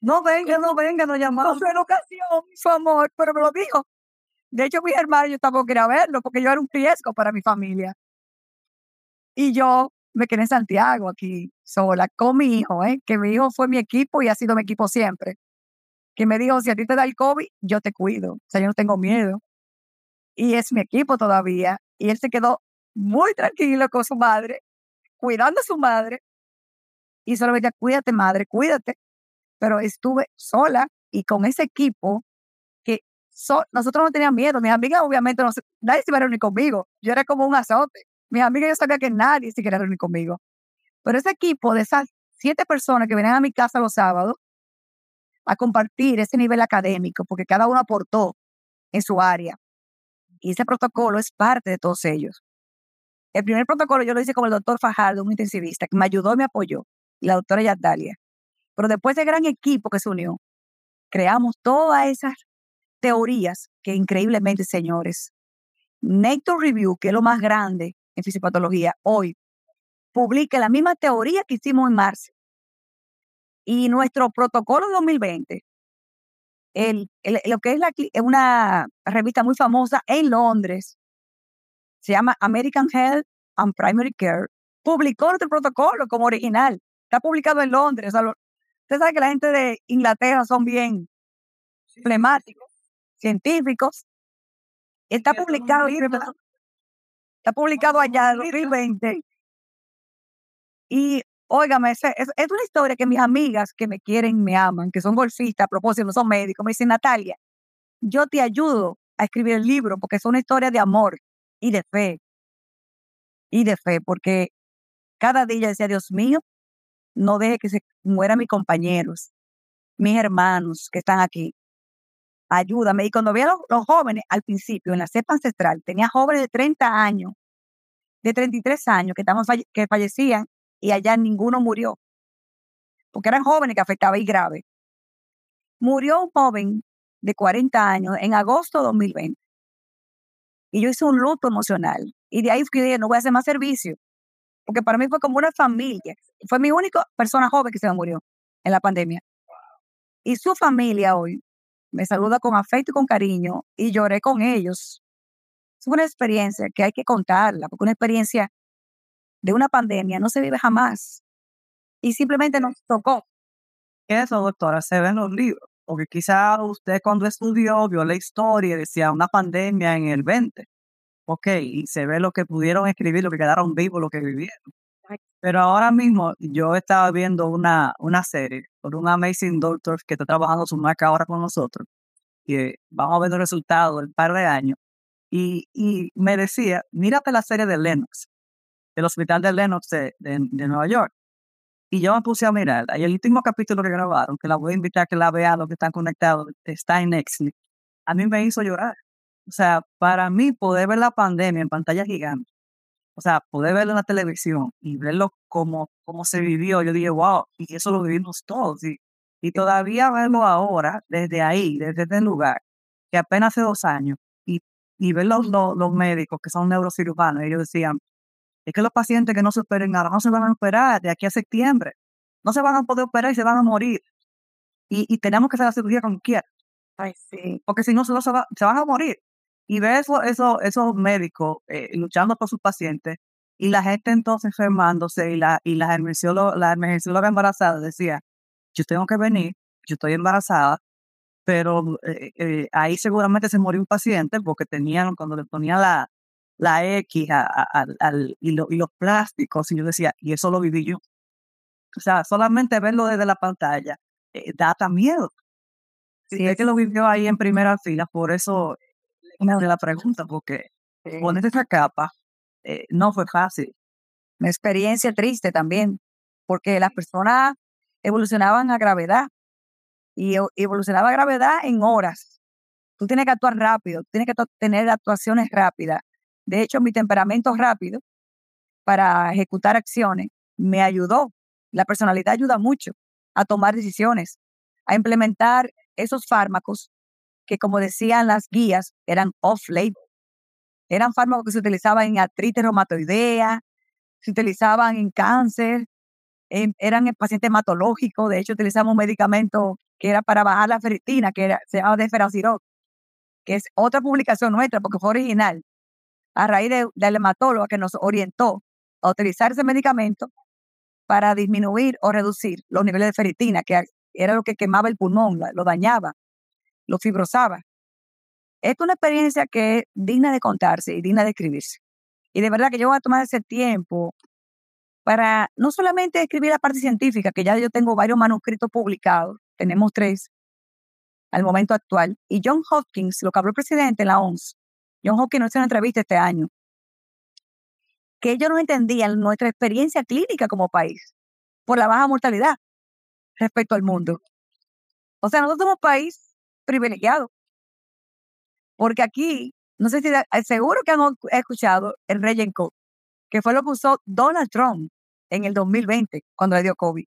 No venga, no venga, no llamamos. No ocasión, su amor, pero me lo dijo. De hecho, mis hermanos, yo tampoco quería verlo porque yo era un riesgo para mi familia. Y yo me quedé en Santiago aquí, sola, con mi hijo, ¿eh? que mi hijo fue mi equipo y ha sido mi equipo siempre. Que me dijo, si a ti te da el COVID, yo te cuido. O sea, yo no tengo miedo. Y es mi equipo todavía. Y él se quedó muy tranquilo con su madre, cuidando a su madre. Y solo me decía, cuídate madre, cuídate. Pero estuve sola y con ese equipo que nosotros no teníamos miedo. Mis amigas obviamente no, nadie se iba a reunir conmigo. Yo era como un azote. Mis amigas yo sabía que nadie se quería reunir conmigo. Pero ese equipo de esas siete personas que venían a mi casa los sábados a compartir ese nivel académico, porque cada uno aportó en su área. Y ese protocolo es parte de todos ellos. El primer protocolo yo lo hice con el doctor Fajardo, un intensivista, que me ayudó y me apoyó, y la doctora Yadalia. Pero después de gran equipo que se unió, creamos todas esas teorías que increíblemente, señores, Nature Review, que es lo más grande en fisiopatología hoy, publica la misma teoría que hicimos en marzo. Y nuestro protocolo de 2020 el, lo que es una revista muy famosa en Londres, se llama American Health and Primary Care, publicó este protocolo como original. Está publicado en Londres. Usted sabe que la gente de Inglaterra son bien flemáticos, científicos. Está publicado, está publicado allá en 2020. Y Óigame, es, es, una historia que mis amigas que me quieren, me aman, que son golfistas, a propósito, no son médicos, me dicen, Natalia, yo te ayudo a escribir el libro porque es una historia de amor y de fe. Y de fe, porque cada día decía, Dios mío, no deje que se mueran mis compañeros, mis hermanos que están aquí. Ayúdame. Y cuando veía los, jóvenes al principio, en la cepa ancestral, tenía jóvenes de 30 años, de 33 años que, estaban, que fallecían y allá ninguno murió. Porque eran jóvenes que afectaban y grave. Murió un joven de 40 años en agosto de 2020. Y yo hice un luto emocional. Y de ahí fui no voy a hacer más servicio. Porque para mí fue como una familia. Fue mi única persona joven que se me murió en la pandemia. Y su familia hoy me saluda con afecto y con cariño y lloré con ellos. Es una experiencia que hay que contarla, porque una experiencia de una pandemia no se vive jamás. Y simplemente nos tocó. Eso, doctora, se ve en los libros. Porque quizá usted cuando estudió vio la historia y decía una pandemia en el 20. Ok, y se ve lo que pudieron escribir, lo que quedaron vivos, lo que vivieron. Pero ahora mismo yo estaba viendo una, una serie por un Amazing Doctor que está trabajando su marca ahora con nosotros. Y vamos a ver los resultados del par de años. Y, y me decía, mírate la serie de Lennox, del hospital de Lennox de, de Nueva York. Y yo me puse a mirar. Y el último capítulo que grabaron, que la voy a invitar a que la vean los que están conectados, está en Netflix. A mí me hizo llorar. O sea, para mí poder ver la pandemia en pantalla gigante, o sea, poder verlo en la televisión y verlo como, como se vivió, yo dije, wow, y eso lo vivimos todos. Y, y todavía verlo ahora, desde ahí, desde este lugar, que apenas hace dos años, y, y ver los, los, médicos que son neurocirujanos, ellos decían, es que los pacientes que no se operen ahora no se van a operar de aquí a septiembre. No se van a poder operar y se van a morir. Y, y tenemos que hacer la cirugía con quiera. Ay, sí. Porque si no, se, se, van a morir. Y ver eso, eso, esos médicos eh, luchando por sus pacientes y la gente entonces enfermándose y la, y la la emergencióloga embarazada decía, yo tengo que venir, yo estoy embarazada, pero eh, eh, ahí seguramente se murió un paciente porque tenían, cuando le ponían la, la X al, y, los plásticos, y yo decía, y eso lo viví yo. O sea, solamente verlo desde la pantalla eh, da miedo. Si es que lo vivió ahí en primera fila, por eso me de la pregunta, porque sí. esa capa eh, no fue fácil. Una experiencia triste también, porque las personas evolucionaban a gravedad y evolucionaba a gravedad en horas. Tú tienes que actuar rápido, tienes que tener actuaciones rápidas. De hecho, mi temperamento rápido para ejecutar acciones me ayudó. La personalidad ayuda mucho a tomar decisiones, a implementar esos fármacos que, como decían las guías, eran off-label. Eran fármacos que se utilizaban en artritis reumatoidea, se utilizaban en cáncer, eran en pacientes hematológicos. De hecho, utilizamos un medicamento que era para bajar la ferritina, que era, se llama deferoxirol, que es otra publicación nuestra porque fue original a raíz de, del hematólogo que nos orientó a utilizar ese medicamento para disminuir o reducir los niveles de ferritina, que era lo que quemaba el pulmón, lo dañaba, lo fibrosaba. Es una experiencia que es digna de contarse y digna de escribirse. Y de verdad que yo voy a tomar ese tiempo para no solamente escribir la parte científica, que ya yo tengo varios manuscritos publicados, tenemos tres al momento actual, y John Hopkins, lo que habló el presidente en la OMS, John Hopkins nos hizo una entrevista este año, que ellos no entendían nuestra experiencia clínica como país por la baja mortalidad respecto al mundo. O sea, nosotros somos un país privilegiado, porque aquí, no sé si seguro que han escuchado el Regen que fue lo que usó Donald Trump en el 2020 cuando le dio COVID.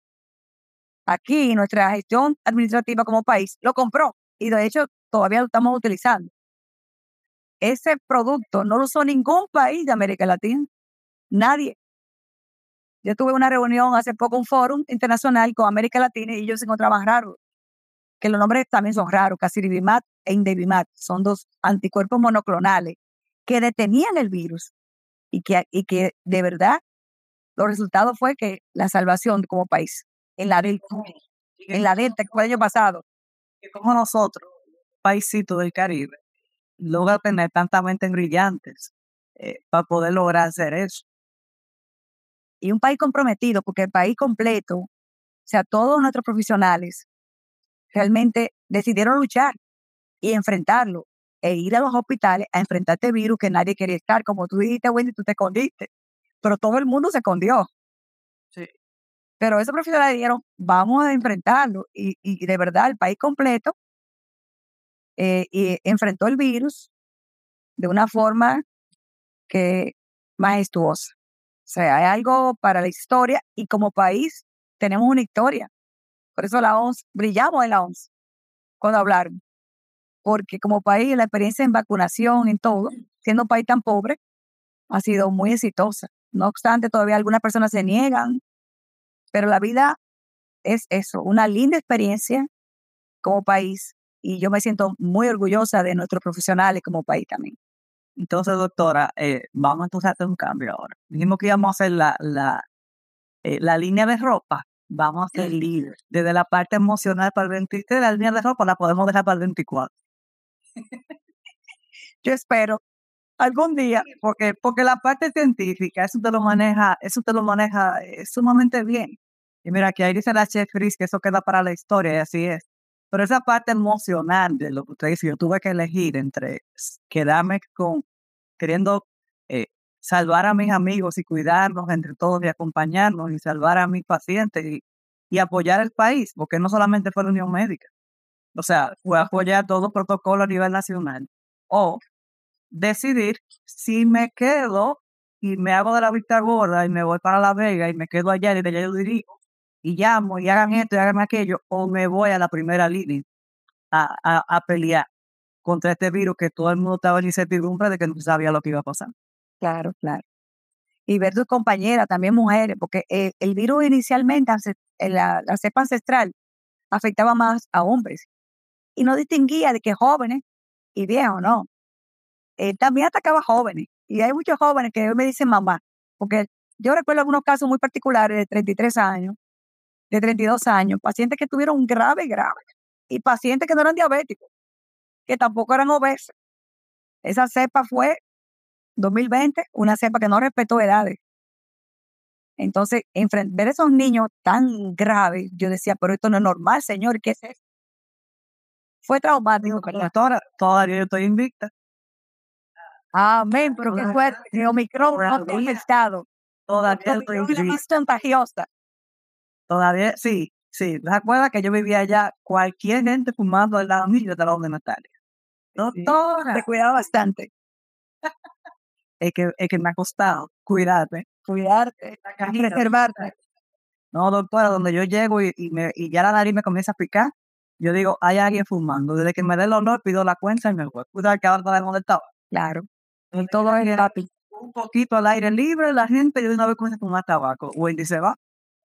Aquí nuestra gestión administrativa como país lo compró y de hecho todavía lo estamos utilizando ese producto no lo usó ningún país de América Latina. Nadie. Yo tuve una reunión hace poco, un foro internacional con América Latina y ellos se encontraban raros, que los nombres también son raros, Casiribimat e Indebimat, son dos anticuerpos monoclonales que detenían el virus y que, y que de verdad los resultados fue que la salvación como país en la Delta, en la Delta que fue el año pasado, que como nosotros, paisito del Caribe, logra tener tantas mentes brillantes eh, para poder lograr hacer eso. Y un país comprometido, porque el país completo, o sea, todos nuestros profesionales realmente decidieron luchar y enfrentarlo e ir a los hospitales a enfrentar este virus que nadie quería estar. Como tú dijiste, Wendy, tú te escondiste, pero todo el mundo se escondió. Sí. Pero esos profesionales dijeron, vamos a enfrentarlo. Y, y de verdad, el país completo eh, y enfrentó el virus de una forma que majestuosa. O sea, hay algo para la historia y como país tenemos una historia. Por eso la OMS, brillamos en la OMS cuando hablaron. Porque como país, la experiencia en vacunación, en todo, siendo un país tan pobre, ha sido muy exitosa. No obstante, todavía algunas personas se niegan, pero la vida es eso, una linda experiencia como país y yo me siento muy orgullosa de nuestros profesionales como país también. Entonces, doctora, eh, vamos a hacer un cambio ahora. Dijimos que íbamos a hacer la, la, eh, la línea de ropa, vamos a hacer líder. Desde la parte emocional para el 23, la línea de ropa la podemos dejar para el 24. Yo espero algún día, porque, porque la parte científica, eso te lo maneja, eso te lo maneja eh, sumamente bien. Y mira, que ahí dice la chef Chris que eso queda para la historia, y así es. Pero esa parte emocional de lo que usted dice, yo tuve que elegir entre quedarme con queriendo salvar a mis amigos y cuidarnos entre todos y acompañarnos y salvar a mis pacientes y, y apoyar el país, porque no solamente fue la Unión Médica. O sea, fue apoyar todo el protocolo a nivel nacional. O decidir si me quedo y me hago de la vista gorda y me voy para La Vega y me quedo allá y de allá yo dirijo y llamo y hagan esto y hagan aquello, o me voy a la primera línea a, a, a pelear contra este virus que todo el mundo estaba en incertidumbre de que no sabía lo que iba a pasar. Claro, claro. Y ver tus compañeras, también mujeres, porque eh, el virus inicialmente, la, la cepa ancestral, afectaba más a hombres y no distinguía de que jóvenes y viejos, no. Eh, también atacaba jóvenes. Y hay muchos jóvenes que hoy me dicen mamá, porque yo recuerdo algunos casos muy particulares de 33 años, de 32 años, pacientes que tuvieron grave, grave, y pacientes que no eran diabéticos, que tampoco eran obesos. Esa cepa fue 2020, una cepa que no respetó edades. Entonces, ver a esos niños tan graves, yo decía, pero esto no es normal, señor, ¿qué es eso? Fue traumático. Doctora, todavía yo estoy invicta. Amén, pero que fue el Omicron no ha estado. Todavía estoy invicta. Contagiosa. Todavía, sí, sí. ¿Te acuerdas que yo vivía allá? Cualquier gente fumando al lado mío de la de Natalia. Doctora. Te cuidaba bastante. Es, que, es que me ha costado cuidarte. Cuidarte, reservarte. No, doctora, donde yo llego y, y, me, y ya la nariz me comienza a picar, yo digo, hay alguien fumando. Desde que me dé el honor, pido la cuenta y me voy. Cuidado que ahora donde estaba. Claro. Y todo es rápido. Un poquito al aire libre, la gente, yo de una vez comienza a fumar tabaco. Wendy se va.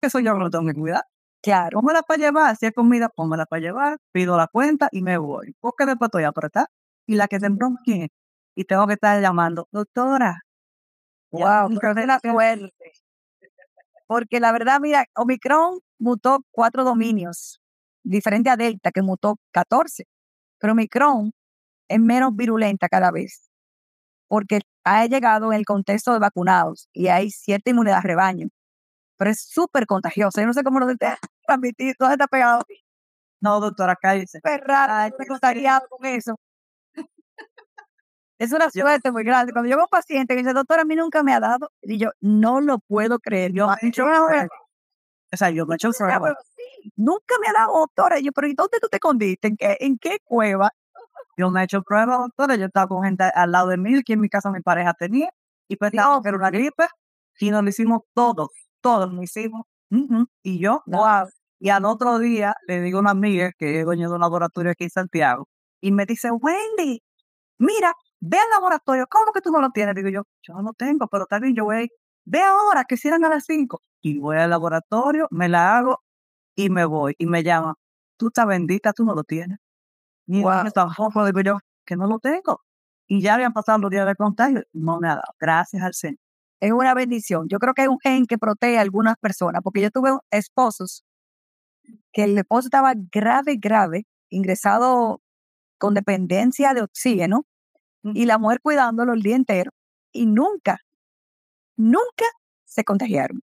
Eso yo no tengo que cuidar. Claro. Pónmela para llevar. Si es comida, pónmela para llevar. Pido la cuenta y me voy. Porque después estoy apretada. Y la que broma, ¿quién es? Y tengo que estar llamando, doctora. Wow, pero la suerte. Porque la verdad, mira, Omicron mutó cuatro dominios diferente a Delta, que mutó 14. Pero Omicron es menos virulenta cada vez, porque ha llegado en el contexto de vacunados y hay cierta inmunidad de rebaño. Pero es súper contagiosa. Yo no sé cómo lo transmitir, todo está pegado. No, doctora, cállese. Es raro, estoy contagiado con eso. Es una suerte muy grande. Cuando yo veo un paciente que dice, doctora, a mí nunca me ha dado, y yo no lo puedo creer. Yo, yo o sea, yo me he hecho pruebas. Nunca me ha dado doctora. yo, pero ¿y dónde tú te escondiste? ¿En qué, ¿En qué cueva? Yo me he hecho pruebas, doctora. Yo estaba con gente al lado de mí, que en mi casa mi pareja tenía, y pensaba que era una gripe, y nos lo hicimos todos, todos lo hicimos. Y yo, wow. Y al otro día le digo a una amiga que es dueña de un laboratorio aquí en Santiago, y me dice, Wendy, mira, ve al laboratorio, ¿cómo que tú no lo tienes? Digo yo, yo no lo tengo, pero está bien, yo voy, ve ahora que cierran a las 5 y voy al laboratorio, me la hago y me voy y me llama. Tú estás bendita, tú no lo tienes. Ni wow. tampoco digo yo que no lo tengo. Y ya habían pasado los días de contagio, no me ha dado. Gracias al Señor. Es una bendición. Yo creo que hay un gen que protege a algunas personas, porque yo tuve esposos que el esposo estaba grave, grave, ingresado con dependencia de oxígeno, y la mujer cuidándolo el día entero, y nunca, nunca se contagiaron.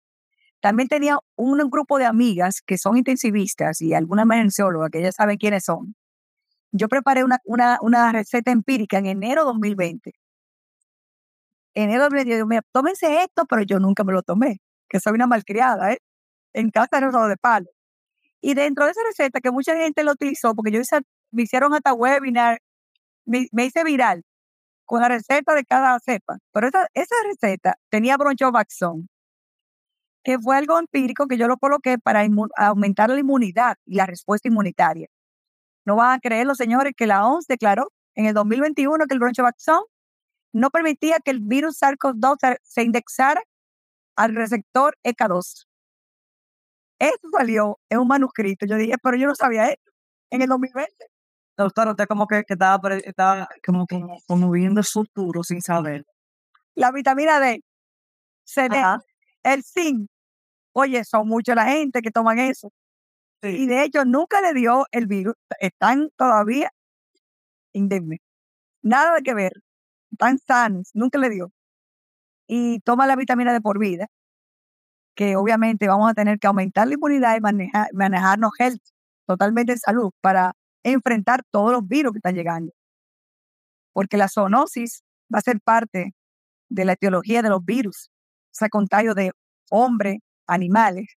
También tenía un grupo de amigas que son intensivistas y algunas emergenciólogas que ya saben quiénes son. yo preparé una, una, una receta empírica en enero 2020. Enero 2020, yo me tómense esto, pero yo nunca me lo tomé, que soy una malcriada, ¿eh? En casa un de palo. Y dentro de esa receta, que mucha gente lo utilizó, porque yo hice, me hicieron hasta webinar, me, me hice viral con la receta de cada cepa. Pero esa, esa receta tenía bronchovaxón, que fue algo empírico que yo lo coloqué para aumentar la inmunidad y la respuesta inmunitaria. No van a creer los señores que la OMS declaró en el 2021 que el bronchovaxón no permitía que el virus SARS-CoV-2 se indexara al receptor ECA2. Esto salió en un manuscrito. Yo dije, pero yo no sabía esto en el 2020. Doctor, usted como que, estaba, estaba como, como, viendo el futuro sin saber. La vitamina D, CD, el zinc. Oye, son mucha la gente que toman eso. Y de hecho, nunca le dio el virus. Están todavía indemnes. Nada de que ver. Están sanos. Nunca le dio. Y toma la vitamina D por vida que obviamente vamos a tener que aumentar la inmunidad y manejar, manejarnos health, totalmente en salud, para enfrentar todos los virus que están llegando. Porque la zoonosis va a ser parte de la etiología de los virus, o sea, contagio de hombres, animales.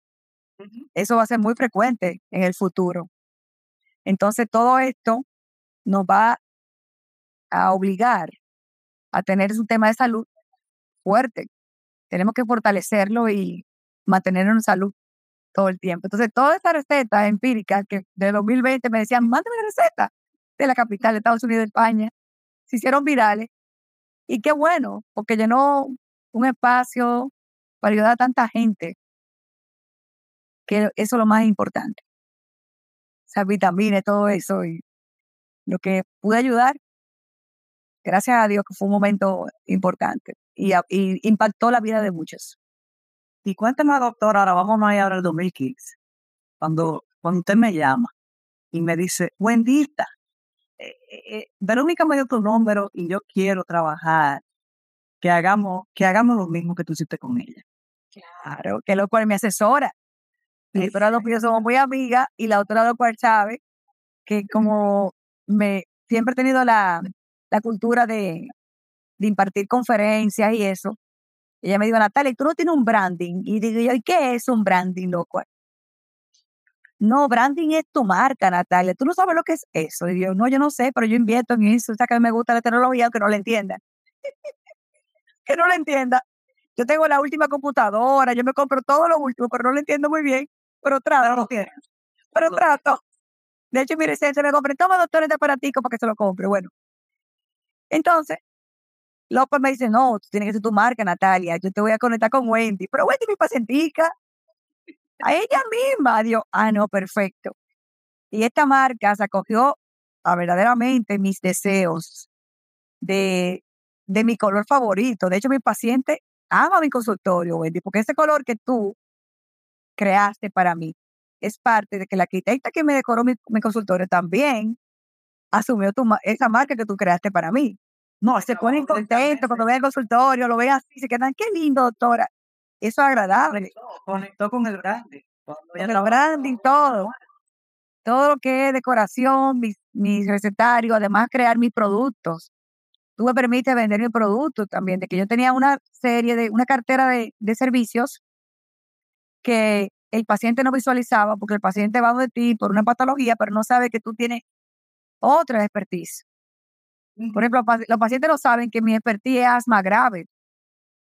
Eso va a ser muy frecuente en el futuro. Entonces, todo esto nos va a obligar a tener un tema de salud fuerte. Tenemos que fortalecerlo y mantenernos en salud todo el tiempo. Entonces, toda esta receta empírica que de 2020 me decían, mándame la receta de la capital de Estados Unidos, España, se hicieron virales. Y qué bueno, porque llenó un espacio para ayudar a tanta gente, que eso es lo más importante. Esas vitaminas, todo eso, y lo que pude ayudar, gracias a Dios que fue un momento importante y impactó la vida de muchos. Y cuéntame, doctor, ahora vamos a ir ahora al 2015, cuando, cuando usted me llama y me dice, Wendita, eh, eh, eh, Verónica me dio tu número y yo quiero trabajar, que hagamos, que hagamos lo mismo que tú hiciste con ella. Claro, que lo cual me asesora. Y pero los que somos muy amigas y la otra lo cual sabe que como me siempre he tenido la, la cultura de, de impartir conferencias y eso, ella me dijo, Natalia, tú no tienes un branding. Y digo yo, ¿y qué es un branding, loco? No, branding es tu marca, Natalia. Tú no sabes lo que es eso. Y yo, no, yo no sé, pero yo invierto en eso. O sea, que me gusta la tecnología, aunque no la entienda. que no la entienda. Yo tengo la última computadora, yo me compro todo lo último, pero no lo entiendo muy bien. Pero trato. Pero trato. De hecho, mi reciente me compré, toma doctor este aparatico para que se lo compre. Bueno. Entonces, López me dice, no, tú tienes que ser tu marca, Natalia, yo te voy a conectar con Wendy. Pero Wendy, mi pacientica, a ella misma, Dios, ah, no, perfecto. Y esta marca se acogió a verdaderamente mis deseos de, de mi color favorito. De hecho, mi paciente ama mi consultorio, Wendy, porque ese color que tú creaste para mí es parte de que la arquitecta que me decoró mi, consultorio también asumió tu, esa marca que tú creaste para mí. No, se ponen contentos cuando ven el consultorio, lo ven así, se quedan, qué lindo, doctora. Eso es agradable. Conectó con el branding. Con el branding, todo. Todo lo que es decoración, mis, mis recetarios, además crear mis productos. Tú me permites vender mi producto también, de que yo tenía una serie de, una cartera de, de servicios que el paciente no visualizaba, porque el paciente va de ti por una patología, pero no sabe que tú tienes otra expertise. Por ejemplo, los pacientes no saben que mi expertise es asma grave.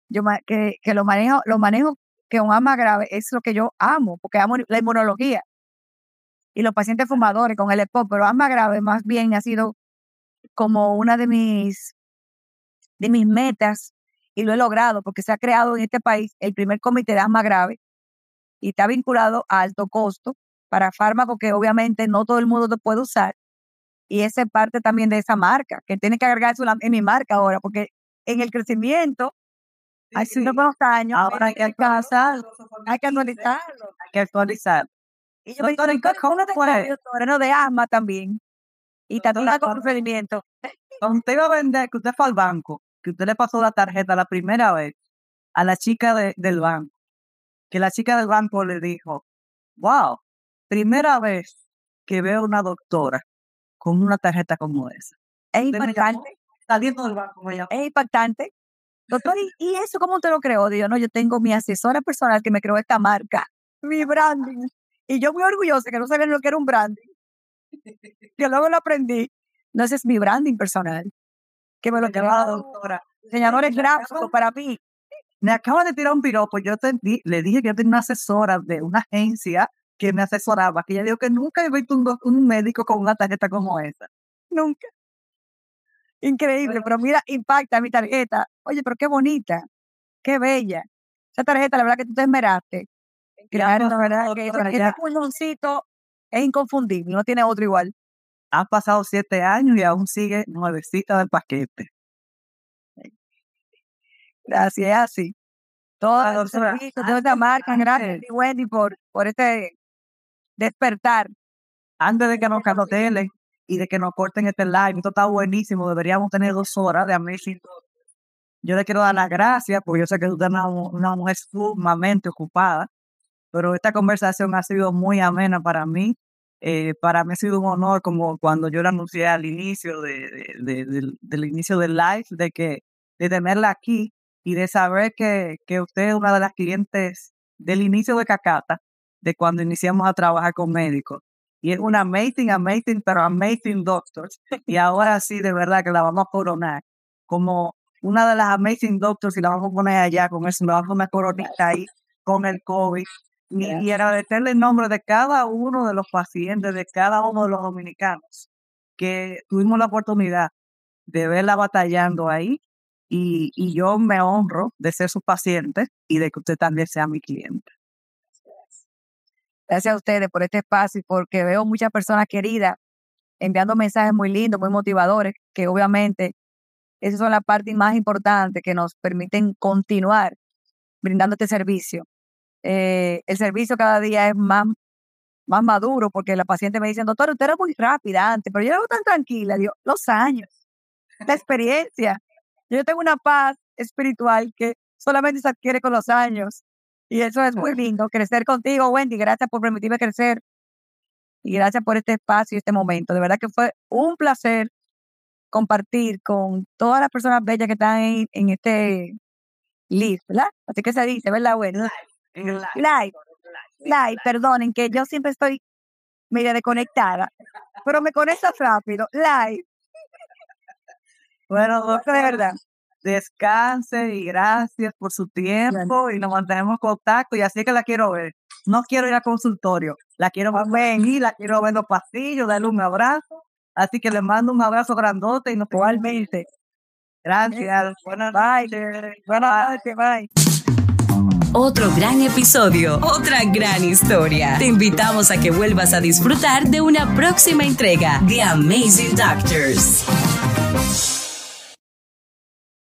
Yo que, que lo manejo, lo manejo que un asma grave es lo que yo amo, porque amo la inmunología. Y los pacientes fumadores con el EPOC, pero asma grave más bien ha sido como una de mis, de mis metas y lo he logrado porque se ha creado en este país el primer comité de asma grave y está vinculado a alto costo para fármacos que obviamente no todo el mundo lo puede usar y esa es parte también de esa marca, que tiene que agregar eso en mi marca ahora, porque en el crecimiento, hace unos años, ahora hay que actualizarlo, hay que actualizarlo. Hay que actualizarlo. Y yo me digo, ¿cómo de de asma también? Y también con procedimiento. Cuando usted iba a vender, que usted fue al banco, que usted le pasó la tarjeta la primera vez a la chica del banco, que la chica del banco le dijo, wow, primera vez que veo una doctora con una tarjeta como esa. Es Usted me impactante. Saliendo del banco. Es impactante. Doctor, ¿y, eso cómo te lo creó? Digo, no, yo tengo mi asesora personal que me creó esta marca, mi branding. Y yo muy orgullosa que no sabía lo que era un branding. Que luego lo aprendí. No, ese es mi branding personal. Que me lo Me llamaba la doctora. diseñadores gráficos para mí. Me acaba de tirar un piropo. Yo te le dije que yo tenía una asesora de una agencia que me asesoraba, que ella dijo que nunca he visto un, un médico con una tarjeta como esa. Nunca. Increíble, pero mira, impacta mi tarjeta. Oye, pero qué bonita, qué bella. Esa tarjeta, la verdad que tú te esmeraste. crear, la verdad que ese, pulmoncito es inconfundible, no tiene otro igual. han pasado siete años y aún sigue nuevecita del paquete. Gracias, es así. Todos Ah, los doctora, servicios de esta marca, gracias, Wendy, por, por este despertar. Antes de que nos canotelen y de que nos corten este live, esto está buenísimo, deberíamos tener dos horas de Amazing. Yo le quiero dar las gracias, porque yo sé que usted es una, mu- una mujer sumamente ocupada, pero esta conversación ha sido muy amena para mí. Eh, para mí ha sido un honor, como cuando yo le anuncié al inicio de- del, del inicio del live, de que de tenerla aquí y de saber que, que usted es una de las clientes del inicio de Cacata, de cuando iniciamos a trabajar con médicos. Y es una amazing, amazing, pero amazing doctors. Y ahora sí, de verdad que la vamos a coronar como una de las amazing doctors y la vamos a poner allá con eso, la vamos a poner coronita ahí con el COVID. Y, y agradecerle el nombre de cada uno de los pacientes, de cada uno de los dominicanos, que tuvimos la oportunidad de verla batallando ahí. Y, y yo me honro de ser su paciente y de que usted también sea mi cliente. Gracias a ustedes por este espacio y porque veo muchas personas queridas enviando mensajes muy lindos, muy motivadores, que obviamente esas son las partes más importantes que nos permiten continuar brindando este servicio. Eh, el servicio cada día es más, más maduro porque la paciente me dice, doctor, usted era muy rápida antes, pero yo era tan tranquila. Digo, los años, la experiencia. Yo tengo una paz espiritual que solamente se adquiere con los años. Y eso es muy lindo, crecer contigo, Wendy. Gracias por permitirme crecer. Y gracias por este espacio y este momento. De verdad que fue un placer compartir con todas las personas bellas que están en, en este live, ¿verdad? Así que se dice, ¿verdad, Wendy? Live. Live, perdonen, que yo siempre estoy media desconectada, pero me conectas rápido. Live, Bueno, de verdad. Descanse y gracias por su tiempo y nos mantenemos en contacto y así que la quiero ver. No quiero ir al consultorio, la quiero ver y la quiero ver en los pasillos, darle un abrazo. Así que le mando un abrazo grandote y nos Igualmente. Gracias. Buenas noches. Buenas noches, bye. Otro gran episodio, otra gran historia. Te invitamos a que vuelvas a disfrutar de una próxima entrega de Amazing Doctors.